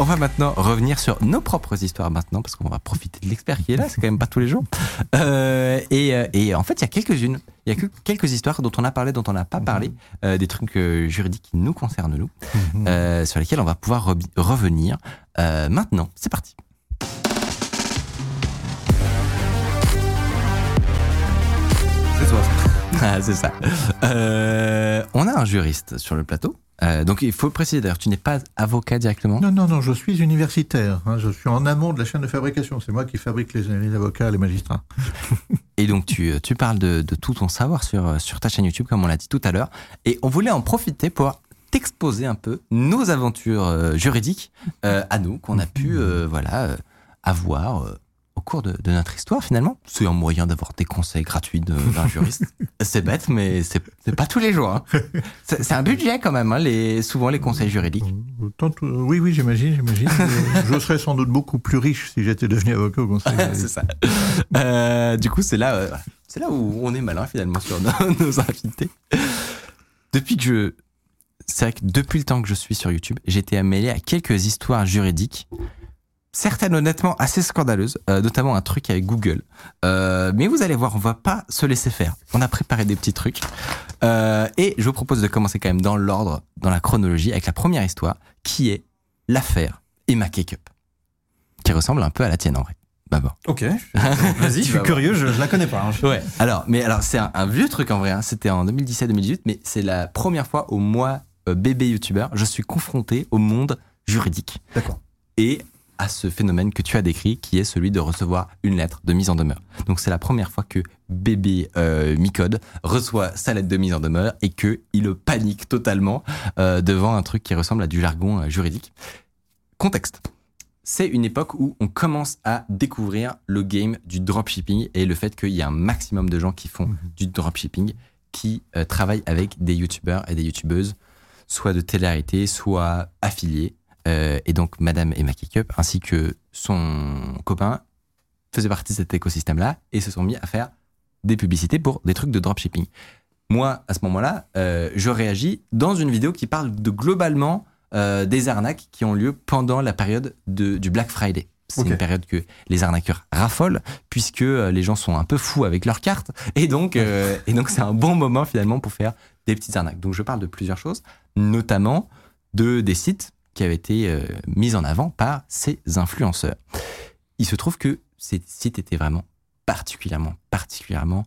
On va maintenant revenir sur nos propres histoires maintenant, parce qu'on va profiter de l'expert qui est là, c'est quand même pas tous les jours. Euh, et, euh, et en fait, il y a quelques-unes, il y a que quelques histoires dont on a parlé, dont on n'a pas parlé, euh, des trucs euh, juridiques qui nous concernent nous, euh, sur lesquels on va pouvoir re- revenir. Maintenant, c'est parti. C'est toi. Ah, c'est ça. On a un juriste sur le plateau. Euh, donc il faut préciser d'ailleurs, tu n'es pas avocat directement. Non, non, non, je suis universitaire. hein, je suis en amont de la chaîne de fabrication. C'est moi qui fabrique les, les avocats, les magistrats. Et donc tu, tu parles de, de tout ton savoir sur, sur ta chaîne YouTube, comme on l'a dit tout à l'heure. Et on voulait en profiter pour t'exposer un peu nos aventures euh, juridiques euh, à nous, qu'on a pu euh, voilà, euh, avoir euh, au cours de, de notre histoire finalement. C'est un moyen d'avoir des conseils gratuits d'un juriste. c'est bête, mais c'est pas tous les jours. hein. C'est un budget quand même, hein, les, souvent les conseils juridiques. Tant- oui, oui, j'imagine, j'imagine. je, serais sans doute beaucoup plus riche si j'étais devenu avocat au conseil. c'est ça. Euh, du coup, c'est là, euh, c'est là où on est malin finalement sur nos, nos invités. Depuis que je, c'est vrai que depuis le temps que je suis sur YouTube, j'ai été mêlé à quelques histoires juridiques. Certaines honnêtement assez scandaleuses, euh, notamment un truc avec Google. Euh, mais vous allez voir, on va pas se laisser faire. On a préparé des petits trucs. Euh, et je vous propose de commencer quand même dans l'ordre, dans la chronologie, avec la première histoire, qui est l'affaire Emma Cakeup. Qui ressemble un peu à la tienne en vrai. Bah bon. Ok. Vas-y, je suis curieux, je, je la connais pas. hein. Je- Ouais. Alors, mais alors c'est un, un vieux truc en vrai. hein. C'était en 2017-2018, mais c'est la première fois au mois euh, bébé youtubeur, je suis confronté au monde juridique D'accord. et à ce phénomène que tu as décrit, qui est celui de recevoir une lettre de mise en demeure. Donc c'est la première fois que bébé euh, Micode reçoit sa lettre de mise en demeure et que il panique totalement euh, devant un truc qui ressemble à du jargon euh, juridique. Contexte. C'est une époque où on commence à découvrir le game du dropshipping et le fait qu'il y a un maximum de gens qui font du dropshipping, qui travaillent avec des youtubeurs et des youtubeuses, soit de télé-réalité, soit affiliés. Euh, et donc, Madame Emma Kikup, ainsi que son copain, faisaient partie de cet écosystème-là et se sont mis à faire des publicités pour des trucs de dropshipping. Moi, à ce moment-là, euh, je réagis dans une vidéo qui parle de globalement euh, des arnaques qui ont lieu pendant la période de, du Black Friday. C'est une période que les arnaqueurs raffolent puisque les gens sont un peu fous avec leurs cartes et donc euh, et donc c'est un bon moment finalement pour faire des petites arnaques. Donc je parle de plusieurs choses, notamment de des sites qui avaient été euh, mis en avant par ces influenceurs. Il se trouve que ces sites étaient vraiment particulièrement particulièrement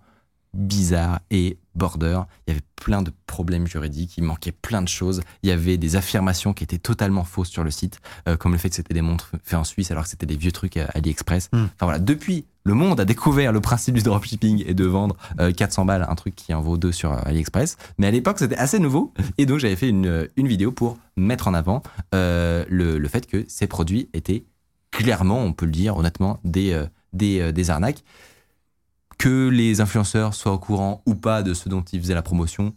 bizarres et border. Il y avait plein de problèmes juridiques, il manquait plein de choses. Il y avait des affirmations qui étaient totalement fausses sur le site, euh, comme le fait que c'était des montres faites en Suisse alors que c'était des vieux trucs à AliExpress. Hmm. Enfin voilà, depuis, le monde a découvert le principe du dropshipping et de vendre euh, 400 balles un truc qui en vaut deux sur euh, AliExpress. Mais à l'époque, c'était assez nouveau et donc j'avais fait une, euh, une vidéo pour mettre en avant euh, le, le fait que ces produits étaient clairement, on peut le dire honnêtement, des, des, des arnaques que les influenceurs soient au courant ou pas de ce dont ils faisaient la promotion,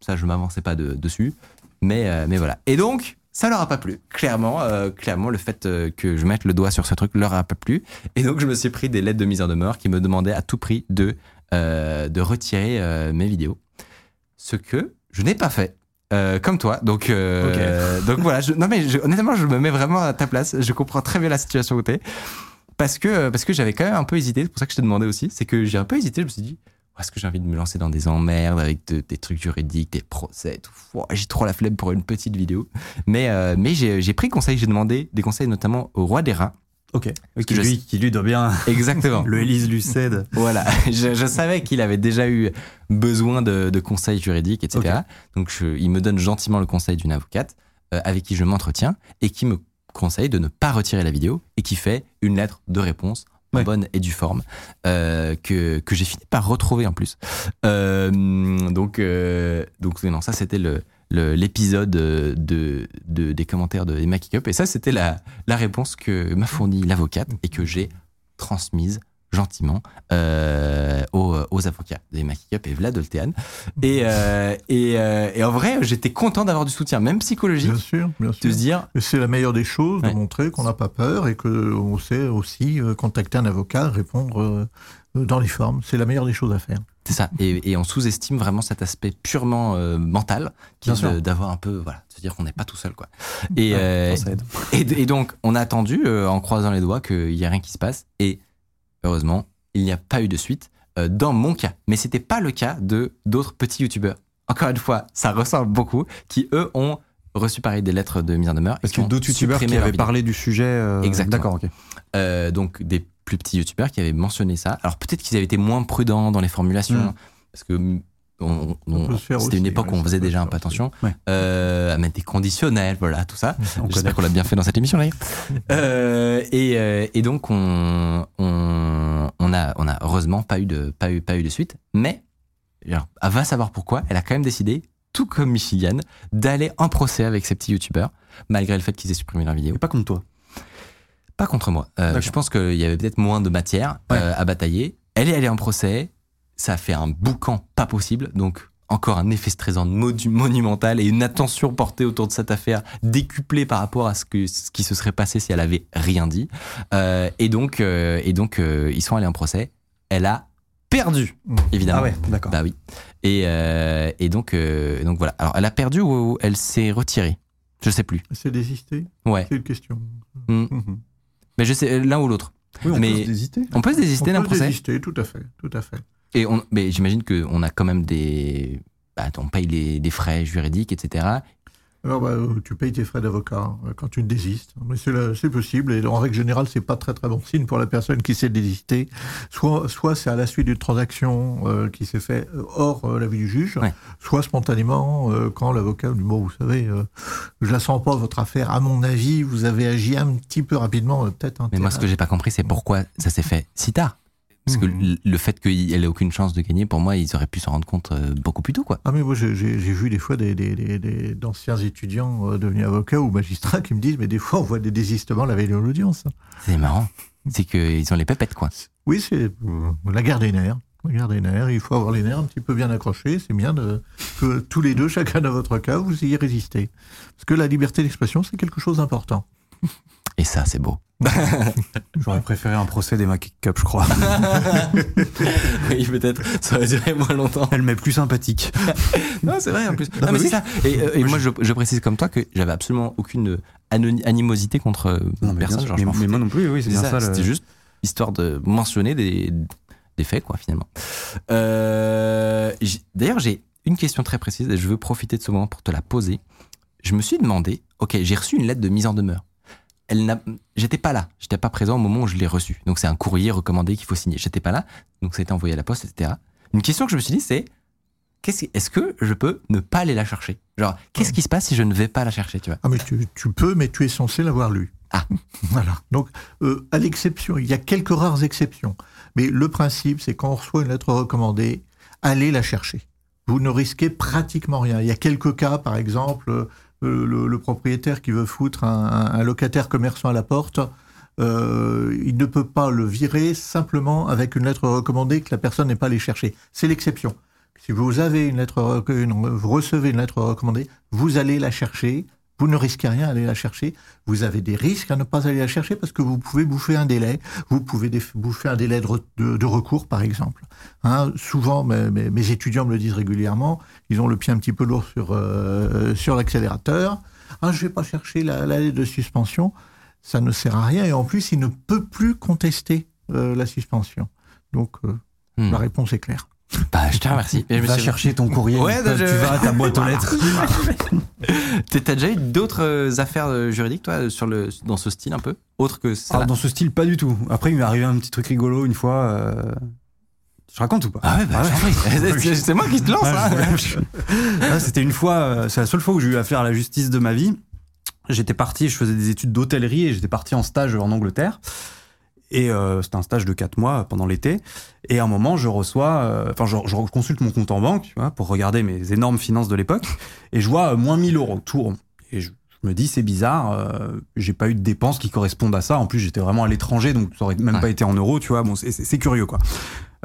ça je m'avançais pas de- dessus, mais, euh, mais voilà. Et donc, ça leur a pas plu. Clairement, euh, clairement, le fait euh, que je mette le doigt sur ce truc leur a pas plu. Et donc, je me suis pris des lettres de mise en demeure qui me demandaient à tout prix de, euh, de retirer mes vidéos. Ce que je n'ai pas fait. euh, comme toi, donc euh, donc voilà. Je, non mais je- honnêtement, je me mets vraiment à ta place. Je comprends très bien la situation où t'es parce que parce que j'avais quand même un peu hésité. C'est pour ça que je te demandais aussi. C'est que j'ai un peu hésité. Je me suis dit, oh, est-ce que j'ai envie de me lancer dans des emmerdes avec de- des trucs juridiques, des procès, tout. Oh, j'ai trop la flemme pour une petite vidéo. Mais euh, mais j'ai pris conseil. J'ai demandé des conseils notamment au roi des rats. Ok. Qui je- lui, qui lui doit bien. Exactement. Le Élise Lucède. Voilà, je, je savais qu'il avait déjà eu besoin de, de conseils juridiques, etc. Donc je- il me donne gentiment le conseil d'une avocate euh, avec qui je m'entretiens et qui me conseille de ne pas retirer la vidéo et qui fait une lettre de réponse en Ouais. bonne et due forme, euh, que, que j'ai fini par retrouver en plus. Euh, donc, euh, donc non, ça c'était le l'épisode de, de- des commentaires de Emma Kickup. Et ça, c'était la, la réponse que m'a fournie l'avocate et que j'ai transmise gentiment euh, aux, aux avocats de Emma Kickup et Vlad Oltean. Et, euh, et, euh, et en vrai, j'étais content d'avoir du soutien, même psychologique, Bien sûr, bien de sûr. se dire C'est la meilleure des choses Ouais. de montrer qu'on n'a pas peur et qu'on sait aussi euh, contacter un avocat, répondre euh, dans les formes. C'est la meilleure des choses à faire. C'est ça. Et, et on sous-estime vraiment cet aspect purement euh, mental, qui est de- d'avoir un peu, voilà, de se dire qu'on n'est pas tout seul, quoi. Et, Ouais, euh, et, et donc, on a attendu, euh, en croisant les doigts, qu'il n'y a rien qui se passe. Et heureusement, il n'y a pas eu de suite euh, dans mon cas. Mais c'était pas le cas de d'autres petits youtubeurs. Encore une fois, ça ressemble beaucoup, qui eux ont reçu pareil des lettres de mise en demeure. Parce que d'autres youtubeurs qui avaient vidéo. parlé du sujet. euh, Exactement. D'accord, ok. Euh, donc des plus petits youtubeurs qui avaient mentionné ça. Alors peut-être qu'ils avaient été moins prudents dans les formulations, Mm. parce que on- on- c'était une époque où on faisait déjà un peu attention Ouais. euh, à mettre des conditionnels, voilà, tout ça. On J'espère qu'on l'a bien fait dans cette émission d'ailleurs. Euh, et, euh, et donc on, on, on a, on a heureusement pas eu de, pas eu, pas eu de suite, mais alors, elle va savoir pourquoi. Elle a quand même décidé, tout comme Michigan, d'aller en procès avec ces petits youtubeurs, malgré le fait qu'ils aient supprimé leur vidéo. Et pas comme toi. Pas contre moi. Euh, je pense qu'il y avait peut-être moins de matière Ouais. euh, à batailler. Elle est allée en procès. Ça a fait un boucan pas possible. Donc, encore un effet stressant monumental et une attention portée autour de cette affaire décuplée par rapport à ce, que, ce qui se serait passé si elle avait rien dit. Euh, et donc, euh, et donc euh, ils sont allés en procès. Elle a perdu, Mm. évidemment. Ah ouais, d'accord. Bah oui. Et, et donc, donc voilà. Alors, elle a perdu ou elle s'est retirée? Je sais plus. C'est désister Ouais. C'est une question. Mm. Mhm. Mais je sais l'un ou l'autre. Oui, on Mais- peut se désiter. On peut se désister d'un On peut procès désister, tout à fait, tout à fait. Et on, mais j'imagine qu'on a quand même des. Bah, on paye les, des frais juridiques, etc. Alors, bah, euh, tu payes tes frais d'avocat euh, quand tu désistes. Mais c'est possible. Et en règle générale, c'est pas très très bon signe pour la personne qui s'est désistée. Soit, soit c'est à la suite d'une transaction euh, qui s'est faite hors euh, l'avis du juge, Ouais. soit spontanément euh, quand l'avocat dit bon, vous savez, je la sens pas votre affaire. À mon avis, vous avez agi un petit peu rapidement, peut-être. Mais moi, ce que j'ai pas compris, c'est pourquoi ça s'est fait si tard. Parce que Mhm. le- fait qu'elle ait aucune chance de gagner, pour moi, ils auraient pu s'en rendre compte euh, beaucoup plus tôt, quoi. Ah mais moi j'ai vu des fois des, des- d'anciens étudiants euh, devenus avocats ou magistrats qui me disent mais des fois on voit des désistements la veille de l'audience. C'est marrant. C'est qu'ils ont les pépettes, quoi. Oui, c'est euh, la guerre des nerfs. La guerre des nerfs, il faut avoir les nerfs un petit peu bien accrochés. C'est bien de, que tous les deux, chacun dans votre cas, vous ayez résisté. Parce que la liberté d'expression, c'est quelque chose d'important. Et ça, c'est beau. J'aurais préféré un procès des Mac Cup, je crois. oui, peut-être. Ça aurait duré moins longtemps. Elle m'est plus sympathique. Non, c'est vrai en plus. Non, mais c'est ça. Et, euh, et moi, je, je précise comme toi que j'avais absolument aucune animosité contre euh, Non, mais, personne. genre, mais, moi non plus, oui, c'est bien ça, ça. le- C'était juste histoire de mentionner des, des faits, quoi, finalement. Euh, D'ailleurs, j'ai une question très précise et je veux profiter de ce moment pour te la poser. Je me suis demandé, ok, j'ai reçu une lettre de mise en demeure. Elle n'a, j'étais pas là, j'étais pas présent au moment où je l'ai reçue. Donc c'est un courrier recommandé qu'il faut signer. J'étais pas là, donc ça a été envoyé à la poste, etc. Une question que je me suis dit, c'est est-ce que je peux ne pas aller la chercher? Genre, qu'est-ce qui se passe si je ne vais pas la chercher, tu vois? Ah mais tu, tu peux, mais tu es censé l'avoir lu. Ah. Voilà. Donc, euh, à l'exception, il y a quelques rares exceptions. Mais le principe, c'est quand on reçoit une lettre recommandée, allez la chercher. Vous ne risquez pratiquement rien. Il y a quelques cas, par exemple, le, le propriétaire qui veut foutre un, locataire commerçant à la porte, euh, il ne peut pas le virer simplement avec une lettre recommandée que la personne n'est pas allée chercher. C'est l'exception. Si vous avez une lettre, vous recevez une lettre recommandée, vous allez la chercher. Vous ne risquez rien à aller la chercher. Vous avez des risques à ne pas aller la chercher parce que vous pouvez bouffer un délai. Vous pouvez bouffer un délai de, re- de- de recours, par exemple. Hein, souvent, mes, mes- mes étudiants me le disent régulièrement. Ils ont le pied un petit peu lourd sur, euh, sur l'accélérateur. Ah, je vais pas chercher la, la lettre de suspension. Ça ne sert à rien. Et en plus, il ne peut plus contester euh, la suspension. Donc, euh, Hmm. la réponse est claire. Bah, je te remercie. Et je me Va suis- chercher ton courrier. Ouais, tu vas à ta boîte aux lettres. T'as déjà eu d'autres euh, affaires euh, juridiques, toi, sur le, dans ce style un peu? Autre que ça? Ah, dans ce style, pas du tout. Après, il m'est arrivé un petit truc rigolo une fois. euh, Je raconte ou pas? Ah ouais, bah, j'en prie. C'est- moi qui te lance. Ouais, hein. Ah, C'était une fois, euh, c'est la seule fois où j'ai eu affaire à la justice de ma vie. J'étais parti, je faisais des études d'hôtellerie et j'étais parti en stage en Angleterre. Et euh, c'était un stage de 4 mois pendant l'été. Et à un moment, je reçois, euh, enfin, je, je consulte mon compte en banque, tu vois, pour regarder mes énormes finances de l'époque, et je vois euh, moins 1000 euros tout rond. Et je, je me dis, c'est bizarre, euh, j'ai pas eu de dépenses qui correspondent à ça. En plus, j'étais vraiment à l'étranger, donc ça aurait même Ouais. pas été en euros, tu vois. Bon, c'est- c'est c'est curieux, quoi.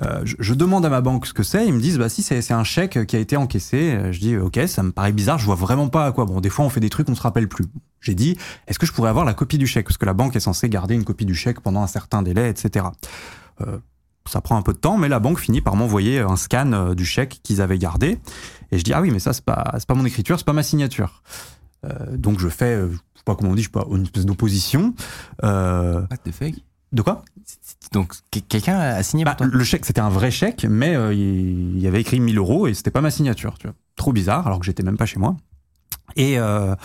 Euh, je, demande à ma banque ce que c'est. Ils me disent, bah si, c'est un chèque qui a été encaissé. Euh, Je dis, ok, ça me paraît bizarre. Je vois vraiment pas à quoi. Bon, des fois, on fait des trucs, on se rappelle plus. J'ai dit, est-ce que je pourrais avoir la copie du chèque? Parce que la banque est censée garder une copie du chèque pendant un certain délai, etc. Euh, ça prend un peu de temps, mais la banque finit par m'envoyer un scan du chèque qu'ils avaient gardé. Et je dis, ah oui, mais ça, c'est pas, pas mon écriture, c'est pas ma signature. Donc je fais, je sais pas comment on dit, je sais pas, une espèce d'opposition. What the fuck? De quoi Donc, que- quelqu'un a signé bah, pour toi le chèque, c'était un vrai chèque, mais euh, il y avait écrit 1000 euros et c'était pas ma signature. Tu vois. Trop bizarre, alors que j'étais même pas chez moi. Et, euh,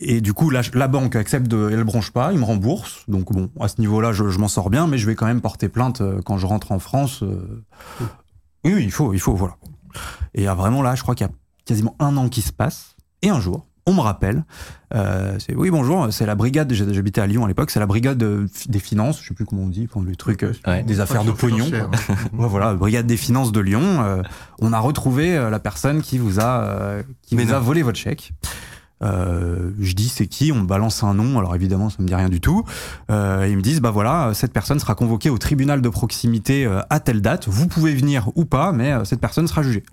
et du coup, la, la banque accepte de. Elle bronche pas, il me rembourse. Donc, bon, à ce niveau-là, je, je m'en sors bien, mais je vais quand même porter plainte euh, quand je rentre en France. euh. Oui, il faut, il faut, voilà. Et vraiment là, je crois qu'il y a quasiment un an qui se passe. Et un jour, on me rappelle. euh, c'est oui, bonjour, c'est la brigade. J'habitais à Lyon à l'époque. C'est la brigade de- des finances. Je sais plus comment on dit, truc, euh, Ouais. des affaires de pognon. Hein. Ouais, voilà, brigade des finances de Lyon. euh, on a retrouvé euh, la personne qui vous a, euh, qui Mais vous a volé votre chèque. Euh, je dis c'est qui, on me balance un nom, alors évidemment ça me dit rien du tout. Euh, ils me disent bah voilà, cette personne sera convoquée au tribunal de proximité euh, à telle date. Vous pouvez venir ou pas, mais euh, cette personne sera jugée.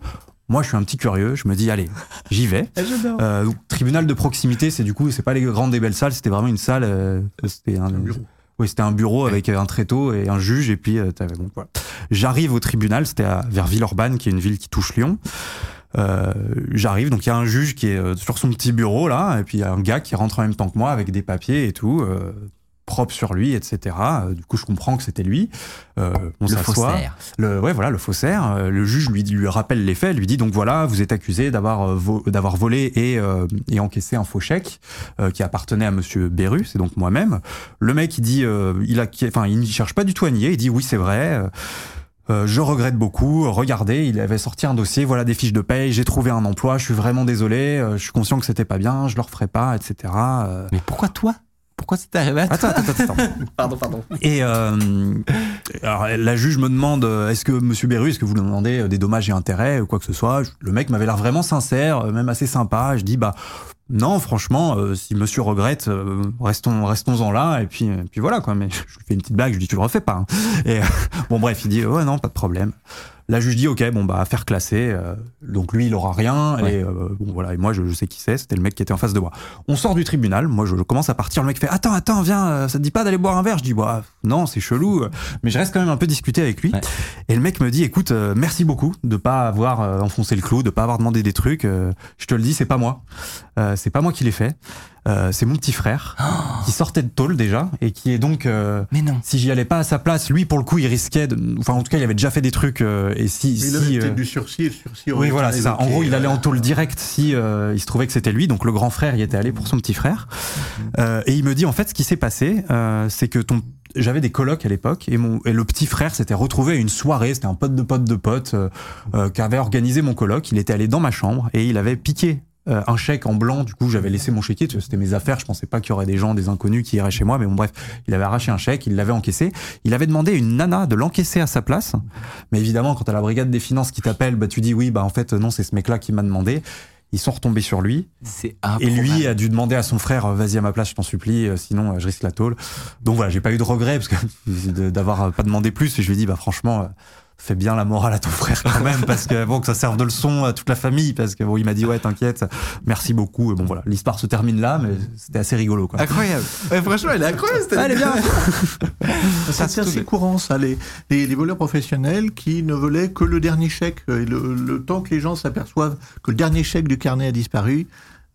Moi je suis un petit curieux, je me dis allez, j'y vais. Euh, donc, tribunal de proximité, c'est du coup c'est pas les grandes et belles salles, c'était vraiment une salle. euh, c'était un, Un bureau. oui, c'était un bureau avec un tréteau et un juge, et puis euh, voilà. J'arrive au tribunal, c'était vers Villeurbanne, qui est une ville qui touche Lyon. Euh, J'arrive, donc il y a un juge qui est sur son petit bureau là, et puis il y a un gars qui rentre en même temps que moi avec des papiers et tout, euh, propre sur lui, etc. Euh, du coup, je comprends que c'était lui. Euh, on Le faussaire. Le, ouais, voilà, le faussaire. Euh, Le juge lui, lui rappelle les faits, lui dit donc voilà, vous êtes accusé d'avoir euh, vo- d'avoir volé et, euh, et encaissé un faux chèque euh, qui appartenait à Monsieur Beru, c'est donc moi-même. Le mec, il dit, euh, il a, enfin, il ne cherche pas du tout à nier. Il dit oui, c'est vrai. euh, euh, je regrette beaucoup. Regardez, il avait sorti un dossier, voilà des fiches de paye. J'ai trouvé un emploi. Je suis vraiment désolé. euh, je suis conscient que c'était pas bien. Je le referai pas, etc. euh. Mais pourquoi toi? Pourquoi c'est arrivé à toi Attends, attends, attends. Pardon, pardon. Et euh, alors, la juge me demande euh, est-ce que Monsieur Beru, est-ce que vous lui demandez euh, des dommages et intérêts ou quoi que ce soit? Le mec m'avait l'air vraiment sincère, euh, même assez sympa. Je dis bah non, franchement, euh, si Monsieur regrette, euh, restons restons-en là. Et puis puis voilà quoi. Mais je lui fais une petite blague, je lui dis tu le refais pas. hein. Et euh, bon bref, il dit ouais non, pas de problème. La juge dit ok bon bah affaire classée. euh, donc lui il aura rien Ouais. et euh, bon voilà et moi je, je sais qui c'est. C'était le mec qui était en face de moi. On sort du tribunal. Moi je, je commence à partir. Le mec fait attends attends viens. euh, Ça te dit pas d'aller boire un verre? Je dis bah non c'est chelou. euh, Mais je reste quand même un peu discuté avec lui. Ouais. Et le mec me dit écoute euh, merci beaucoup de pas avoir euh, enfoncé le clou, de pas avoir demandé des trucs. euh, je te le dis c'est pas moi. Euh, c'est pas moi qui l'ai fait. Euh, c'est mon petit frère qui sortait de tôle déjà et qui est donc euh, Mais non. si j'y allais pas à sa place, lui pour le coup il risquait, de, enfin en tout cas il avait déjà fait des trucs euh, et si, Mais il si, avait euh, du sursis, et le sursis aurait oui voilà c'est ça. En gros il allait en euh, tôle direct si euh, il se trouvait que c'était lui, donc le grand frère y était allé pour son petit frère Euh, et il me dit en fait ce qui s'est passé, euh, c'est que ton j'avais des colocs à l'époque et mon et le petit frère s'était retrouvé à une soirée, c'était un pote de pote de pote euh, euh, qui avait organisé mon coloc. Il était allé dans ma chambre et il avait piqué euh, un chèque en blanc. Du coup, j'avais laissé mon chéquier. C'était mes affaires. Je pensais pas qu'il y aurait des gens, des inconnus qui iraient chez moi. Mais bon, bref, il avait arraché un chèque, il l'avait encaissé. Il avait demandé à une nana de l'encaisser à sa place. Mais évidemment, quand t'as la brigade des finances qui t'appelle, bah tu dis oui, bah en fait non, c'est ce mec-là qui m'a demandé. Ils sont retombés sur lui. C'est Et lui a dû demander à son frère, euh, vas-y à ma place, je t'en supplie, euh, sinon euh, je risque la tôle. Donc voilà, j'ai pas eu de regret parce que d'avoir pas demandé plus. Et je lui ai dit, bah franchement, fais bien la morale à ton frère quand même, parce que bon, que ça serve de leçon à toute la famille, parce que bon, il m'a dit, ouais, t'inquiète, merci beaucoup. Et bon voilà, l'histoire se termine là, mais c'était assez rigolo quoi. Incroyable. Ouais, franchement, elle est incroyable cette Elle est bien. C'est surtout assez courant, ça, les, les, les voleurs professionnels qui ne volaient que le dernier chèque. Et le, le temps que les gens s'aperçoivent que le dernier chèque du carnet a disparu,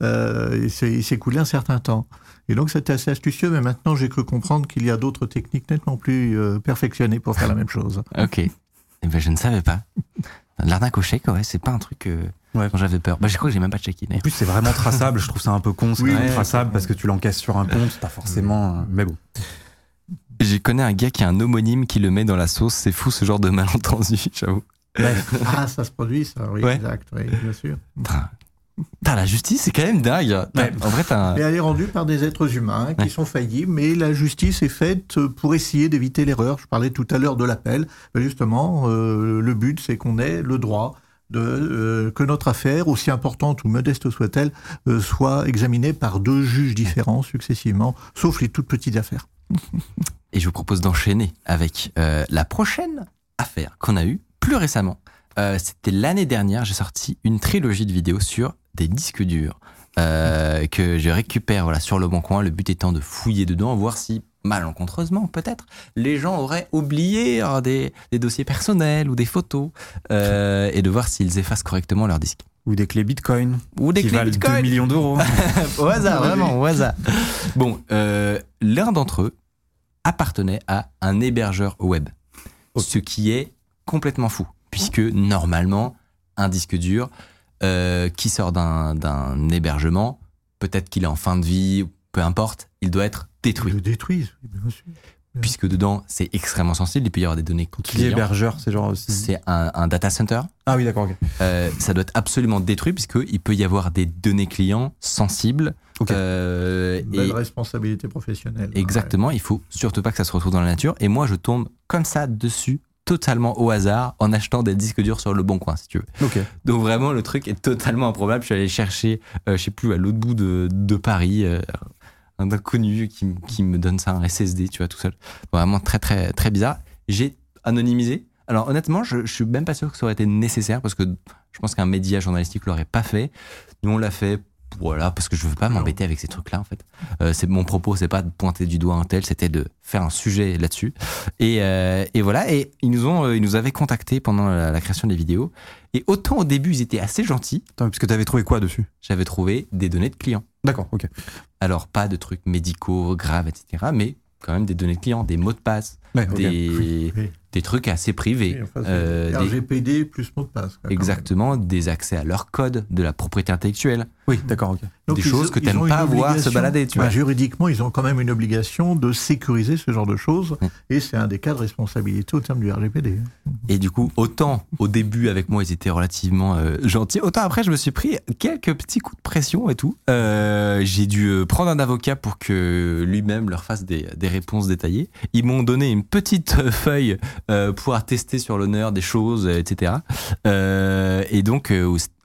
euh, il s'est il s'est écoulé un certain temps. Et donc c'était assez astucieux, mais maintenant j'ai cru comprendre qu'il y a d'autres techniques nettement plus euh, perfectionnées pour faire la même chose. Ok. Eh ben, je ne savais pas. L'arnaque au chèque, ouais, c'est pas un truc euh, Ouais. dont j'avais peur. Bah, je crois que j'ai même pas chèque En plus, c'est vraiment traçable. Je trouve ça un peu con. C'est Oui, ouais. traçable parce que tu l'encaisses sur un compte, t'as forcément. euh, Mais bon. Je connais un gars qui a un homonyme qui le met dans la sauce. C'est fou ce genre de malentendu, j'avoue. ah, ça se produit, ça, oui, Ouais. exact, oui, bien sûr. Putain, la justice, c'est quand même dingue. Ouais. En vrai, t'as un- Et elle est rendue par des êtres humains qui Ouais. sont faillibles, mais la justice est faite pour essayer d'éviter l'erreur. Je parlais tout à l'heure de l'appel. Justement, euh, le but, c'est qu'on ait le droit de, euh, que notre affaire, aussi importante ou modeste soit-elle, euh, soit examinée par deux juges différents successivement, sauf les toutes petites affaires. Et je vous propose d'enchaîner avec la prochaine affaire qu'on a eue plus récemment. C'était l'année dernière, j'ai sorti une trilogie de vidéos sur des disques durs euh, que je récupère voilà, sur le bon coin. Le but étant de fouiller dedans, voir si, malencontreusement peut-être, les gens auraient oublié euh, des, des dossiers personnels ou des photos euh, et de voir s'ils effacent correctement leurs disques. Ou des clés Bitcoin. Ou des qui clés valent Bitcoin. 2 millions d'euros. au hasard, vraiment, au hasard. Bon, euh, l'un d'entre eux appartenait à un hébergeur web, ce qui est complètement fou, puisque normalement, un disque dur euh, qui sort d'un hébergement, peut-être qu'il est en fin de vie, peu importe, il doit être Ils détruit, le détruisent, bien sûr. puisque dedans, c'est extrêmement sensible, il peut y avoir des données Qui est clients. hébergeur, c'est genre aussi. C'est un, un data center, Ah oui, d'accord, ok. euh, ça doit être absolument détruit, puisqu'il peut y avoir des données clients sensibles. Ok. euh, Une belle et- responsabilité professionnelle. Exactement, il faut surtout pas que ça se retrouve dans la nature. Et moi, je tombe comme ça dessus, totalement au hasard, en achetant des disques durs sur le bon coin, si tu veux. Donc vraiment, le truc est totalement improbable. Je suis allé chercher, euh, je sais plus, à l'autre bout de, de Paris, euh, un inconnu qui, qui me donne ça, un SSD, tu vois, tout seul. Vraiment très, très, très bizarre. J'ai anonymisé. Alors honnêtement, je, je suis même pas sûr que ça aurait été nécessaire parce que je pense qu'un média journalistique l'aurait pas fait. Nous, on l'a fait. Voilà, parce que je veux pas m'embêter avec ces trucs-là en fait. Euh, c'est mon propos, c'est pas de pointer du doigt un tel, c'était de faire un sujet là-dessus. Et, euh, et voilà, et ils nous ont, euh, ils nous avaient contactés pendant la, la création des vidéos. Et autant au début ils étaient assez gentils, Attends, parce que t'avais trouvé quoi dessus? J'avais trouvé des données de clients. D'accord, ok. Alors pas de trucs médicaux graves, etc. Mais quand même des données de clients, des mots de passe, Ouais, Oui. Des trucs assez privés. Oui, enfin, c'est euh, des- RGPD plus mot de passe. quoi, exactement, des accès à leur code, de la propriété intellectuelle. Oui, d'accord, des choses que t'aimes ont pas voir se balader, tu Bah, vois. Juridiquement, ils ont quand même une obligation de sécuriser ce genre de choses, et c'est un des cas de responsabilité au terme du RGPD. Et du coup, autant au début avec moi, ils étaient relativement euh, gentils, autant après, je me suis pris quelques petits coups de pression et tout. Euh, J'ai dû euh, prendre un avocat pour que lui-même leur fasse des, des réponses détaillées. Ils m'ont donné une petite feuille euh, pour attester sur l'honneur des choses, etc. Et donc,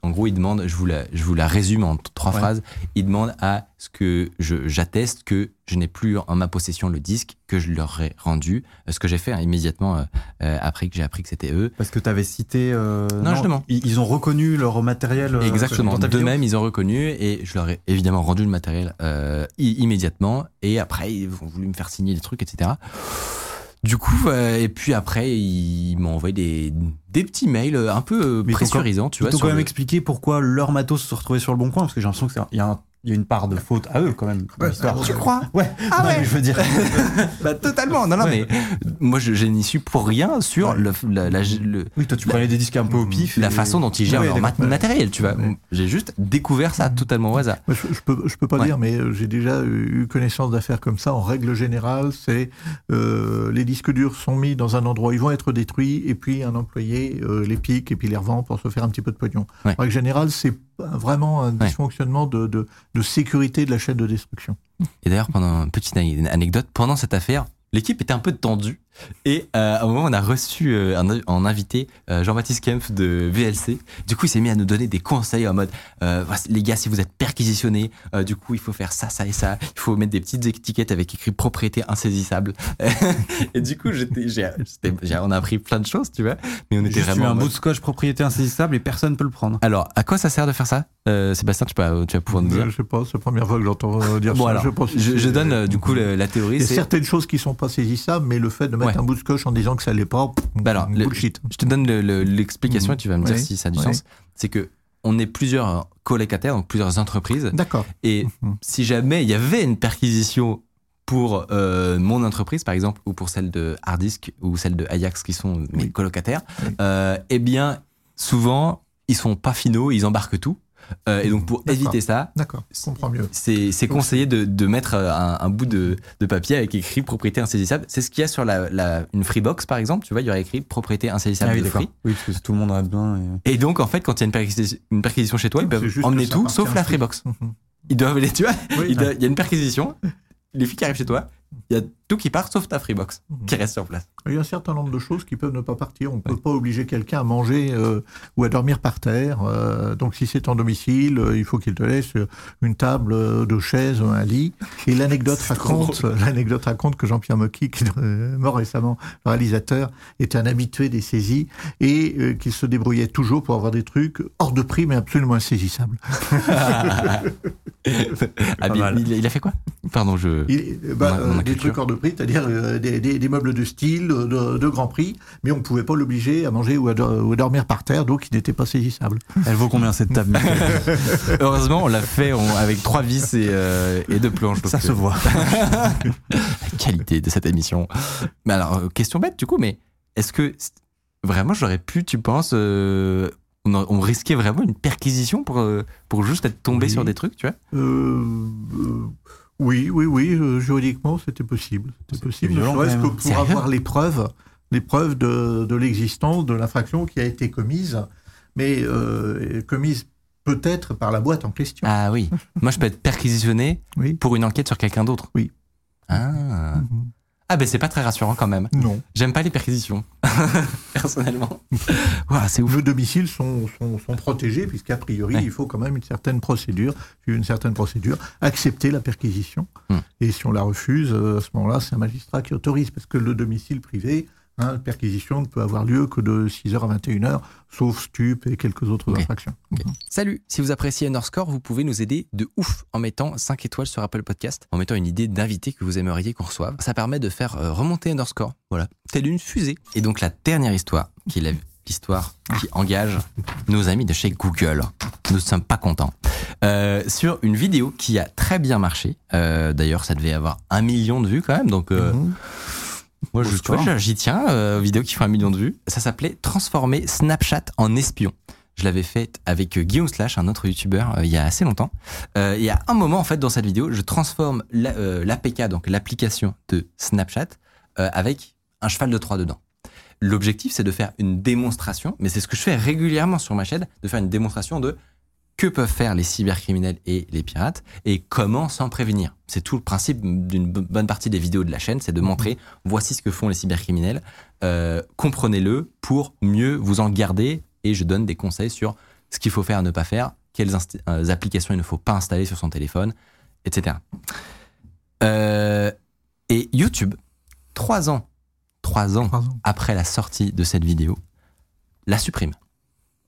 en gros, ils demandent, je vous la, je vous la résume en trois Ouais. phrases, ils demandent à que je- j'atteste que je n'ai plus en ma possession le disque, que je leur ai rendu, euh, ce que j'ai fait hein, immédiatement euh, euh, après que j'ai appris que c'était eux. Parce que t'avais cité. euh, Non, justement. Ils, ils ont reconnu leur matériel. Exactement. vidéo D'eux-mêmes, ils ont reconnu et je leur ai évidemment rendu le matériel i- immédiatement. Et après, ils ont voulu me faire signer des trucs, etc. Du coup, euh, et puis après, ils m'ont envoyé des, des petits mails un peu ils t'ont pressurisants, tu Ils vois. t'ont sur quand même le- expliqué pourquoi leur matos se retrouvait sur le bon coin, parce que j'ai l'impression qu'il y, a un- il y a une part de faute à eux quand même. Ouais, tu crois? Ouais. Ah Non, ouais. mais je veux dire. Bah, totalement. Non, non, Ouais. mais moi, je, je n'y suis pour rien sur Ouais. le, la, la- le- Oui, toi tu prenais des disques un peu au pif. la et- façon dont ils gèrent Ouais, leur mat- matériel, tu vois. Ouais. J'ai juste découvert ça totalement au hasard. Moi, je, je peux, je peux pas Ouais. dire, mais euh, j'ai déjà eu connaissance d'affaires comme ça. En règle générale, c'est euh, les disques durs sont mis dans un endroit, ils vont être détruits, et puis un employé euh, les pique et puis les revend pour se faire un petit peu de pognon. Ouais. En règle générale, c'est vraiment un Ouais. dysfonctionnement de, de, de sécurité de la chaîne de destruction. Et d'ailleurs, pendant une petite ane- anecdote, pendant cette affaire, l'équipe était un peu tendue. Et euh, à un moment, on a reçu euh, un, en invité euh, Jean-Baptiste Kempf de VLC. Du coup, il s'est mis à nous donner des conseils en mode euh, les gars, si vous êtes perquisitionnés, euh, du coup, il faut faire ça, ça et ça. Il faut mettre des petites étiquettes avec écrit propriété insaisissable. et du coup, j'étais, j'ai, on a appris plein de choses, tu vois. Mais on était Juste, vraiment. en un mode- bout de scotch propriété insaisissable et personne peut le prendre. Alors, à quoi ça sert de faire ça? Euh, Sébastien, tu, peux, tu vas pouvoir nous dire. je sais pas, c'est la première fois que j'entends dire Bon, ça. alors, je, pense que je, donne euh, du coup la théorie. Il y a c'est- certaines choses qui sont pas saisissables, mais le fait de mettre Ouais. un bout de scotch en disant que ça l'est pas, Bah alors, le- bullshit. Je te donne le- le- l'explication Mhm. et tu vas me dire si ça a du sens. C'est que on est plusieurs colocataires, donc plusieurs entreprises. D'accord. Et Mhm. si jamais il y avait une perquisition pour euh, mon entreprise, par exemple, ou pour celle de Hardisk ou celle de Ajax, qui sont mes Oui. colocataires, euh, eh bien, souvent, ils sont pas finaux, ils embarquent tout. Euh, et donc pour éviter ça, c'est conseillé de, de mettre euh, un, un bout de, de papier avec écrit propriété insaisissable. C'est ce qu'il y a sur la, la- une Freebox par exemple. Tu vois, il y aurait écrit propriété insaisissable Ah oui, de. Free. Oui, parce que tout le monde en a besoin. et- Et donc en fait, quand il y a une perquisition, une perquisition chez toi, ils peuvent emmener tout sauf la Free. Freebox. Mhm. Ils doivent les, tu vois, Oui. il doit- il y a une perquisition. Les flics arrivent chez toi, il y a tout qui part sauf ta Freebox Mhm. qui reste sur place. Il y a un certain nombre de choses qui peuvent ne pas partir. On ne peut pas obliger quelqu'un à manger euh, ou à dormir par terre. Euh, donc si c'est en domicile, euh, il faut qu'il te laisse une table, euh, deux chaises, un lit. Et l'anecdote raconte, l'anecdote raconte que Jean-Pierre Mocky, qui est mort récemment, le réalisateur, était un habitué des saisies et euh, qu'il se débrouillait toujours pour avoir des trucs hors de prix mais absolument insaisissables. Ah, il, il a fait quoi? Pardon, je. Il- bah, Mon- mon des trucs hors de prix, c'est-à-dire euh, des, des- des meubles de style, de, de grand prix, mais on ne pouvait pas l'obliger à manger ou à, do- ou à dormir par terre, donc il n'était pas saisissable. Elle vaut combien cette table Heureusement, on l'a fait on- avec trois vis et, euh, et deux planches. Ça se voit. la qualité de cette émission. Mais alors, question bête du coup, mais est-ce que vraiment j'aurais pu, tu penses, euh, on, risquait vraiment une perquisition pour, pour juste être tombé Oui. sur des trucs, tu vois? Oui, oui, oui, euh, juridiquement, c'était possible. C'était possible, ne violent, que pour avoir les preuves, les preuves de, de l'existence de l'infraction qui a été commise, mais euh, commise peut-être par la boîte en question. Ah oui. Moi, je peux être perquisitionné Oui. pour une enquête sur quelqu'un d'autre. Oui. Ah. Mhm. Ah ben c'est pas très rassurant quand même. Non. J'aime pas les perquisitions, personnellement. Ouah, c'est ouf. Nos domiciles sont, sont, sont protégés, puisqu'a priori, Ouais. il faut quand même une certaine procédure, une certaine procédure, accepter la perquisition. Hmm. Et si on la refuse, euh, à ce moment-là, c'est un magistrat qui autorise, parce que le domicile privé, hein, la perquisition ne peut avoir lieu que de 6h à 21h, sauf stup et quelques autres infractions. Salut, si vous appréciez Underscore, vous pouvez nous aider de ouf en mettant 5 étoiles sur Apple Podcast, en mettant une idée d'invité que vous aimeriez qu'on reçoive. Ça permet de faire euh, remonter Underscore, voilà, telle une fusée. Et donc la dernière histoire, qui est la- l'histoire qui engage nos amis de chez Google. Nous ne sommes pas contents. Euh, sur une vidéo qui a très bien marché, euh, d'ailleurs ça devait avoir un million de vues quand même, donc... euh, Mhm. Moi, je, tu vois, score. j'y tiens, euh, vidéo qui fait un million de vues. Ça s'appelait Transformer Snapchat en espion. Je l'avais fait avec euh, Guillaume Slash, un autre youtubeur, euh, il y a assez longtemps. Euh, il y a un moment, en fait, dans cette vidéo, je transforme la- euh, l'APK, donc l'application de Snapchat, avec un cheval de Troie dedans. L'objectif, c'est de faire une démonstration, mais c'est ce que je fais régulièrement sur ma chaîne, de faire une démonstration de que peuvent faire les cybercriminels et les pirates et comment s'en prévenir. C'est tout le principe d'une bo- bonne partie des vidéos de la chaîne, c'est de montrer voici ce que font les cybercriminels, euh, comprenez-le pour mieux vous en garder et je donne des conseils sur ce qu'il faut faire, ne pas faire, quelles euh, applications il ne faut pas installer sur son téléphone, etc. Euh, et YouTube, trois ans, trois ans Trois ans. après la sortie de cette vidéo, la supprime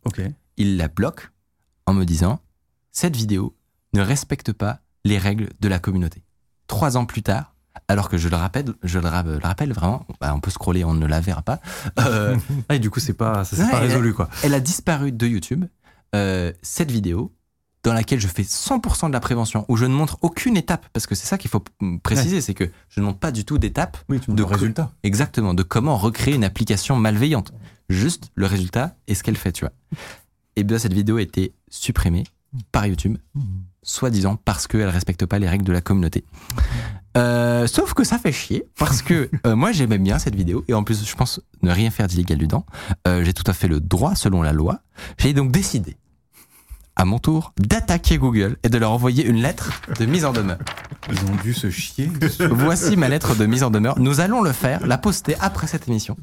Ok. il la bloque en me disant cette vidéo ne respecte pas les règles de la communauté. Trois ans plus tard, alors que je le rappelle, je le, ra- le rappelle vraiment, bah, on peut scroller, on ne la verra pas. euh, Ah, et du coup, c'est pas, ça s'est Ouais, pas elle- résolu, quoi. elle a disparu de YouTube. Euh, cette vidéo, dans laquelle je fais 100% de la prévention, où je ne montre aucune étape, parce que c'est ça qu'il faut préciser, c'est que je ne montre pas du tout d'étape Oui, de résultat. Exactement, de comment recréer une application malveillante. Juste le résultat et ce qu'elle fait, tu vois. Et bien cette vidéo a été supprimée par YouTube, Mhm. soi-disant parce qu'elle respecte pas les règles de la communauté. Euh, sauf que ça fait chier, parce que euh, moi j'aimais bien cette vidéo, et en plus je pense ne rien faire d'illégal dedans. Euh, j'ai tout à fait le droit selon la loi. J'ai donc décidé, à mon tour, d'attaquer Google et de leur envoyer une lettre de mise en demeure. Ils ont dû se chier. Voici ma lettre de mise en demeure. Nous allons le faire, la poster après cette émission.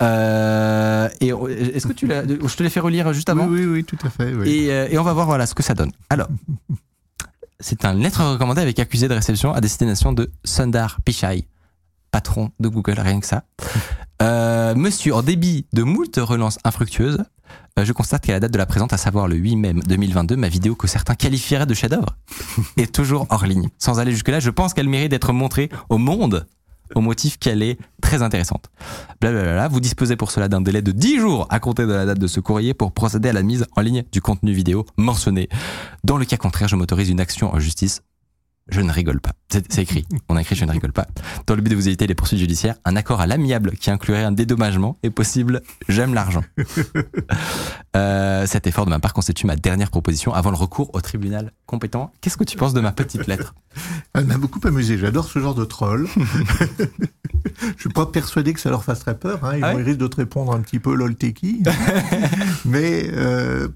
Euh, et on- est-ce que tu l'as Je te l'ai fait relire juste avant. Oui, oui, oui, tout à fait. oui. Et, euh, et on va voir voilà ce que ça donne. Alors, c'est un lettre recommandée avec accusé de réception à destination de Sundar Pichai, patron de Google, rien que ça. Euh, monsieur, en débit de moult relances infructueuses, euh, je constate qu'à la date de la présente, à savoir le 8 mai 2022, ma vidéo que certains qualifieraient de chef-d'œuvre est toujours hors ligne. Sans aller jusque-là, je pense qu'elle mérite d'être montrée au monde au motif qu'elle est très intéressante. Blablabla. Vous disposez pour cela d'un délai de 10 jours à compter de la date de ce courrier pour procéder à la mise en ligne du contenu vidéo mentionné. Dans le cas contraire, je m'autorise une action en justice je ne rigole pas. C'est écrit. On a écrit je ne rigole pas. Dans le but de vous éviter les poursuites judiciaires, un accord à l'amiable qui inclurait un dédommagement est possible. J'aime l'argent. Euh, cet effort de ma part constitue ma dernière proposition avant le recours au tribunal compétent. Qu'est-ce que tu penses de ma petite lettre? Elle m'a beaucoup amusé. J'adore ce genre de troll. Je suis pas persuadé que ça leur fasse très peur. Hein. Ils, Ah risquent de te répondre un petit peu lol t'es qui. Mais euh,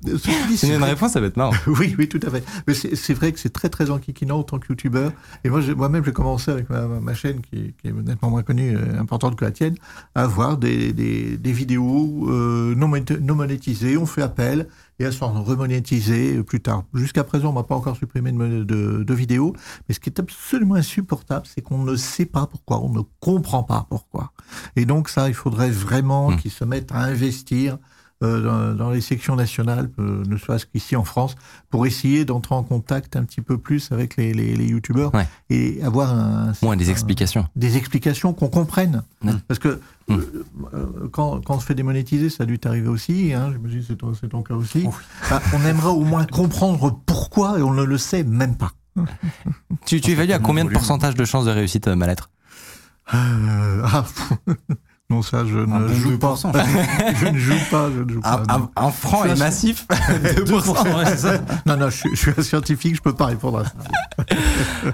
C'est une réponse, ça va être marrant. Oui, oui, tout à fait. Mais c'est vrai que c'est très, très enquiquinant en tant que youtubeur. Et moi, moi-même, j'ai commencé avec ma, ma chaîne, qui, qui est nettement moins connue, importante que la tienne, à voir des, des, des vidéos euh, non monétisées. On fait appel et elles sont remonétisées plus tard. Jusqu'à présent, on m'a pas encore supprimé de, mon- de, de vidéos. Mais ce qui est absolument insupportable, c'est qu'on ne sait pas pourquoi, on ne comprend pas pourquoi. Et donc ça, il faudrait vraiment Mm. qu'ils se mettent à investir euh, dans, dans les sections nationales, euh, ne serait-ce qu'ici en France, pour essayer d'entrer en contact un petit peu plus avec les, les, les youtubeurs Ouais. et avoir un, Moins des un- explications. des explications qu'on comprenne. Parce que Mm. euh, euh, quand, quand on se fait démonétiser, ça a dû t'arriver aussi, hein, j'imagine que c'est ton, c'est ton cas aussi, Oh Bah, on aimerait au moins comprendre pourquoi et on ne le sait même pas. Tu, tu évalues à combien de pourcentage de chances de réussite euh, ma lettre Euh, ah, non, ça, je ne bon joue pas. 2%. je ne joue pas, je ne joue pas. un, franc un- massif 2%. Ouais, c'est ça. Non, non, je, suis- je suis un scientifique, je peux pas répondre à ça.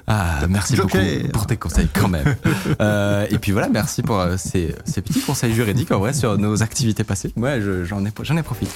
Ah, merci Joker. beaucoup pour tes conseils quand même. Euh, et puis voilà, merci pour euh, ces, ces petits conseils juridiques en vrai sur nos activités passées. Moi, je- j'en ai, j'en ai profité.